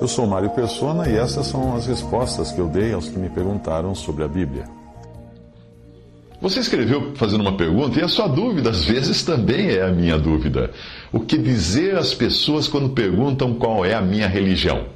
Eu sou Mário Persona e essas são as respostas que eu dei aos que me perguntaram sobre a Bíblia. Você escreveu fazendo uma pergunta e a sua dúvida às vezes também é a minha dúvida. O que dizer às pessoas quando perguntam qual é a minha religião?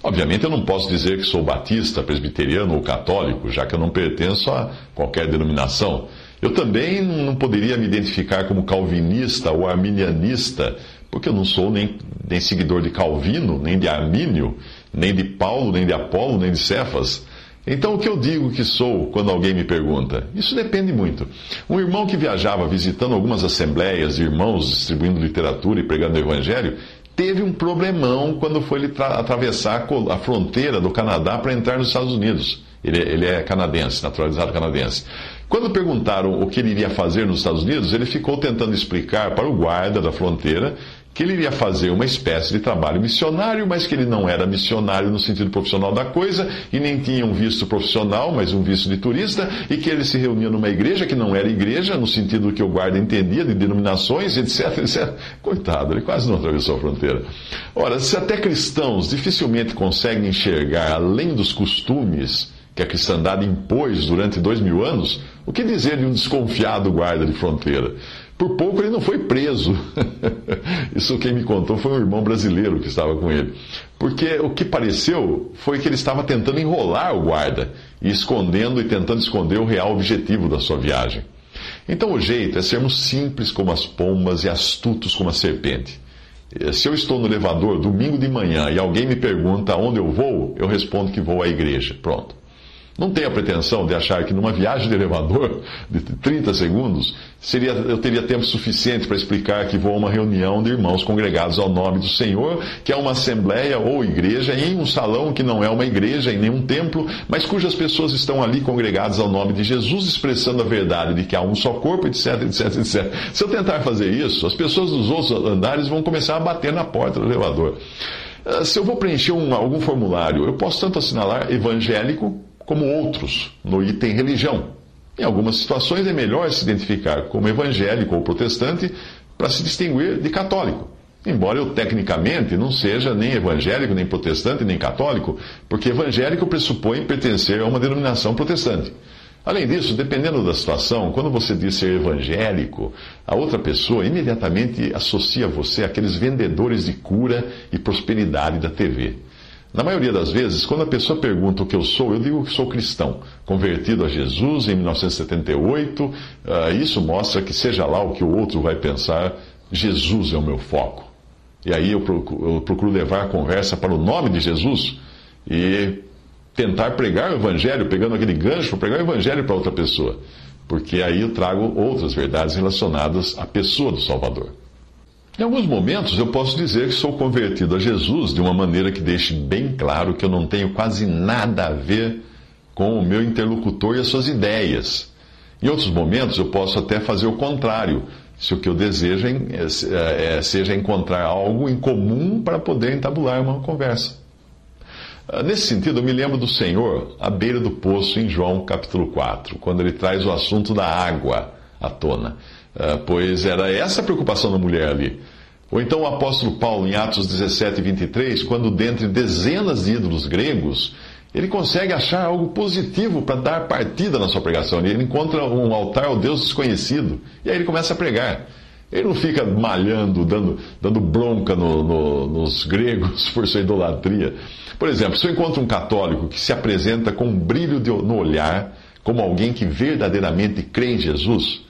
Obviamente eu não posso dizer que sou batista, presbiteriano ou católico, já que eu não pertenço a qualquer denominação. Eu também não poderia me identificar como calvinista ou arminianista, porque eu não sou nem, nem seguidor de Calvino, nem de Armínio, nem de Paulo, nem de Apolo, nem de Cefas. Então, o que eu digo que sou quando alguém me pergunta? Isso depende muito. Um irmão que viajava visitando algumas assembleias de irmãos distribuindo literatura e pregando o evangelho, teve um problemão quando foi atravessar a fronteira do Canadá para entrar nos Estados Unidos. Ele, ele é canadense, naturalizado canadense. Quando perguntaram o que ele iria fazer nos Estados Unidos, ele ficou tentando explicar para o guarda da fronteira que ele iria fazer uma espécie de trabalho missionário, mas que ele não era missionário no sentido profissional da coisa, e nem tinha um visto profissional, mas um visto de turista, e que ele se reunia numa igreja que não era igreja, no sentido que o guarda entendia, de denominações, etc, etc. Coitado, ele quase não atravessou a fronteira. Ora, se até cristãos dificilmente conseguem enxergar além dos costumes que a cristandade impôs durante dois mil anos, o que dizer de um desconfiado guarda de fronteira? Por pouco ele não foi preso. Isso quem me contou foi um irmão brasileiro que estava com ele. Porque o que pareceu foi que ele estava tentando enrolar o guarda e escondendo e tentando esconder o real objetivo da sua viagem. Então o jeito é sermos simples como as pombas e astutos como a serpente. Se eu estou no elevador domingo de manhã e alguém me pergunta onde eu vou, eu respondo que vou à igreja. Pronto. Não tenha pretensão de achar que numa viagem de elevador de 30 segundos seria, eu teria tempo suficiente para explicar que vou a uma reunião de irmãos congregados ao nome do Senhor, que é uma assembleia ou igreja, em um salão que não é uma igreja, em nenhum templo, mas cujas pessoas estão ali congregadas ao nome de Jesus, expressando a verdade de que há um só corpo, etc, etc, etc. Se eu tentar fazer isso, as pessoas dos outros andares vão começar a bater na porta do elevador. Ah, se eu vou preencher um, algum formulário, eu posso tanto assinalar evangélico como outros no item religião. Em algumas situações é melhor se identificar como evangélico ou protestante para se distinguir de católico. Embora eu tecnicamente não seja nem evangélico, nem protestante, nem católico, porque evangélico pressupõe pertencer a uma denominação protestante. Além disso, dependendo da situação, quando você diz ser evangélico, a outra pessoa imediatamente associa você àqueles vendedores de cura e prosperidade da TV. Na maioria das vezes, quando a pessoa pergunta o que eu sou, eu digo que sou cristão, convertido a Jesus em 1978. Uh, ah, isso mostra que, seja lá o que o outro vai pensar, Jesus é o meu foco. E aí eu procuro, eu procuro levar a conversa para o nome de Jesus e tentar pregar o Evangelho, pegando aquele gancho, pregar o Evangelho para outra pessoa. Porque aí eu trago outras verdades relacionadas à pessoa do Salvador. Em alguns momentos eu posso dizer que sou convertido a Jesus de uma maneira que deixe bem claro que eu não tenho quase nada a ver com o meu interlocutor e as suas ideias. Em outros momentos eu posso até fazer o contrário, se o que eu desejo é, é, é, seja encontrar algo em comum para poder entabular uma conversa. Ah, nesse sentido, eu me lembro do Senhor à beira do poço em João capítulo 4, quando ele traz o assunto da água à tona. Ah, pois era essa a preocupação da mulher ali. Ou então o apóstolo Paulo, em Atos 17, 23, quando dentre dezenas de ídolos gregos, ele consegue achar algo positivo para dar partida na sua pregação. Ele encontra um altar ao Deus desconhecido. E aí ele começa a pregar. Ele não fica malhando, dando, dando bronca no, no, nos gregos por sua idolatria. Por exemplo, se eu encontro um católico que se apresenta com um brilho de, no olhar, como alguém que verdadeiramente crê em Jesus,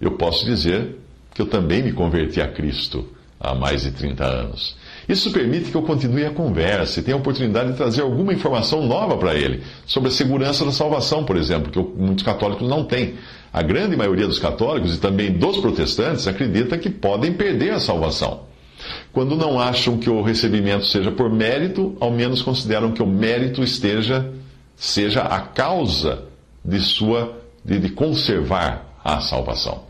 eu posso dizer que eu também me converti a Cristo há mais de 30 anos. Isso permite que eu continue a conversa e tenha a oportunidade de trazer alguma informação nova para ele, sobre a segurança da salvação, por exemplo, que muitos católicos não têm. A grande maioria dos católicos e também dos protestantes acredita que podem perder a salvação. Quando não acham que o recebimento seja por mérito, ao menos consideram que o mérito esteja seja a causa de sua de, de conservar a salvação.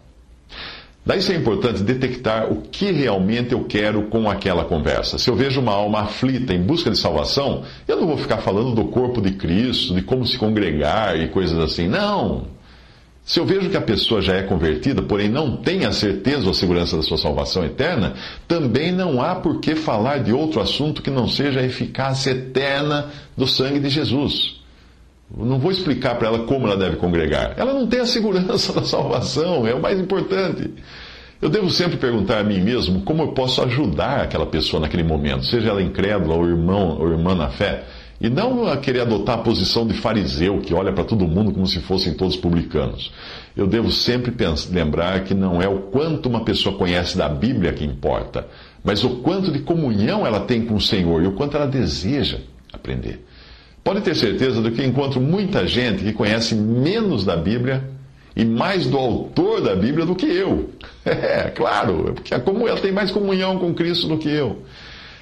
Daí é importante detectar o que realmente eu quero com aquela conversa. Se eu vejo uma alma aflita em busca de salvação, eu não vou ficar falando do corpo de Cristo, de como se congregar e coisas assim. Não. Se eu vejo que a pessoa já é convertida, porém não tem a certeza ou a segurança da sua salvação eterna, também não há por que falar de outro assunto que não seja a eficácia eterna do sangue de Jesus. Não vou explicar para ela como ela deve congregar. Ela não tem a segurança da salvação, é o mais importante. Eu devo sempre perguntar a mim mesmo como eu posso ajudar aquela pessoa naquele momento, seja ela incrédula ou irmão ou irmã na fé, e não querer adotar a posição de fariseu que olha para todo mundo como se fossem todos publicanos. Eu devo sempre lembrar que não é o quanto uma pessoa conhece da Bíblia que importa, mas o quanto de comunhão ela tem com o Senhor e o quanto ela deseja aprender. Pode ter certeza de que encontro muita gente que conhece menos da Bíblia e mais do autor da Bíblia do que eu. É, claro, porque ela tem mais comunhão com Cristo do que eu.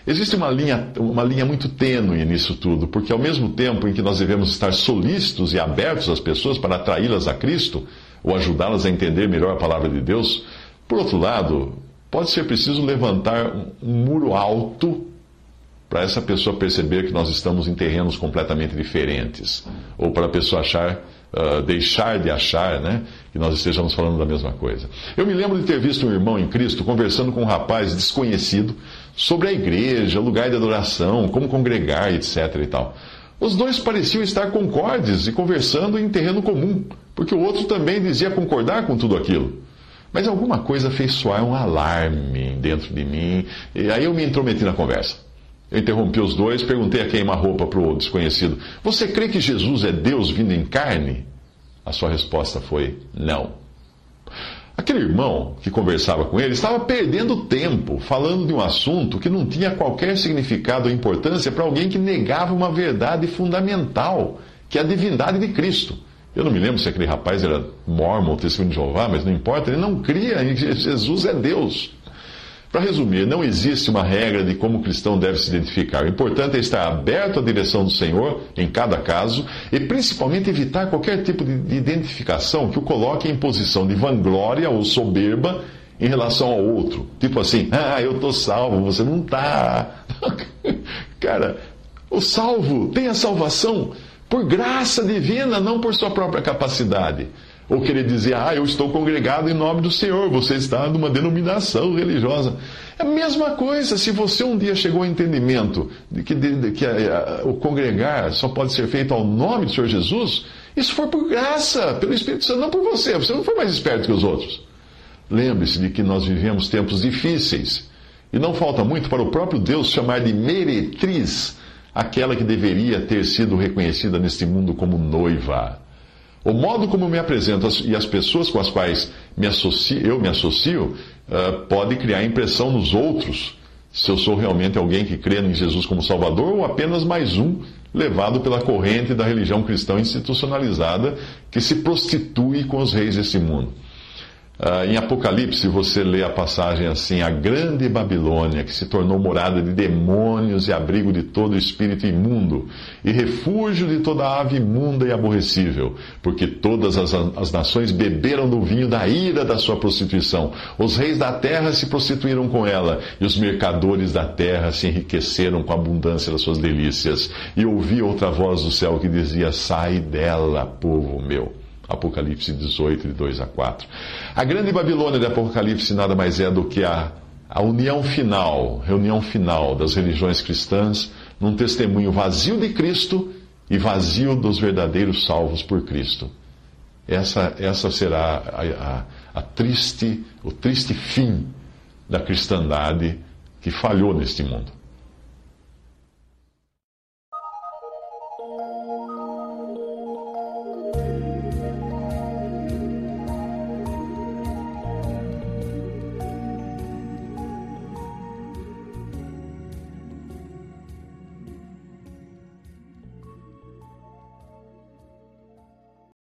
Existe uma linha, uma linha muito tênue nisso tudo, porque ao mesmo tempo em que nós devemos estar solícitos e abertos às pessoas para atraí-las a Cristo, ou ajudá-las a entender melhor a palavra de Deus, por outro lado, pode ser preciso levantar um muro alto para essa pessoa perceber que nós estamos em terrenos completamente diferentes, ou para a pessoa achar, uh, deixar de achar, né, que nós estejamos falando da mesma coisa. Eu me lembro de ter visto um irmão em Cristo conversando com um rapaz desconhecido sobre a igreja, lugar de adoração, como congregar, etc. e tal. Os dois pareciam estar concordes e conversando em terreno comum, porque o outro também dizia concordar com tudo aquilo. Mas alguma coisa fez soar um alarme dentro de mim, e aí eu me intrometi na conversa. Eu interrompi os dois, perguntei a queima-roupa para o desconhecido: Você crê que Jesus é Deus vindo em carne? A sua resposta foi: Não. Aquele irmão que conversava com ele estava perdendo tempo falando de um assunto que não tinha qualquer significado ou importância para alguém que negava uma verdade fundamental, que é a divindade de Cristo. Eu não me lembro se aquele rapaz era mormon ou testemunho de Jeová, mas não importa, ele não cria em Jesus é Deus. Para resumir, não existe uma regra de como o cristão deve se identificar. O importante é estar aberto à direção do Senhor em cada caso e principalmente evitar qualquer tipo de identificação que o coloque em posição de vanglória ou soberba em relação ao outro. Tipo assim, ah, eu estou salvo, você não está. Cara, o salvo tem a salvação por graça divina, não por sua própria capacidade. Ou querer dizer, ah, eu estou congregado em nome do Senhor, você está numa denominação religiosa. É a mesma coisa, se você um dia chegou ao entendimento de que, de, de, que a, a, o congregar só pode ser feito ao nome do Senhor Jesus, isso foi por graça, pelo Espírito Santo, não por você. Você não foi mais esperto que os outros. Lembre-se de que nós vivemos tempos difíceis. E não falta muito para o próprio Deus chamar de meretriz aquela que deveria ter sido reconhecida neste mundo como noiva. O modo como me apresento e as pessoas com as quais me associo, eu me associo uh, pode criar impressão nos outros se eu sou realmente alguém que crê em Jesus como Salvador ou apenas mais um levado pela corrente da religião cristã institucionalizada que se prostitui com os reis desse mundo. Uh, em Apocalipse, você lê a passagem assim: a grande Babilônia, que se tornou morada de demônios e abrigo de todo espírito imundo, e refúgio de toda ave imunda e aborrecível, porque todas as, as nações beberam do vinho da ira da sua prostituição. Os reis da terra se prostituíram com ela, e os mercadores da terra se enriqueceram com a abundância das suas delícias. E ouvi outra voz do céu que dizia: Sai dela, povo meu. Apocalipse 18, de 2 a 4. A grande Babilônia de Apocalipse nada mais é do que a, a união final, reunião final das religiões cristãs num testemunho vazio de Cristo e vazio dos verdadeiros salvos por Cristo. Essa, essa será a, a, a triste, o triste fim da cristandade que falhou neste mundo.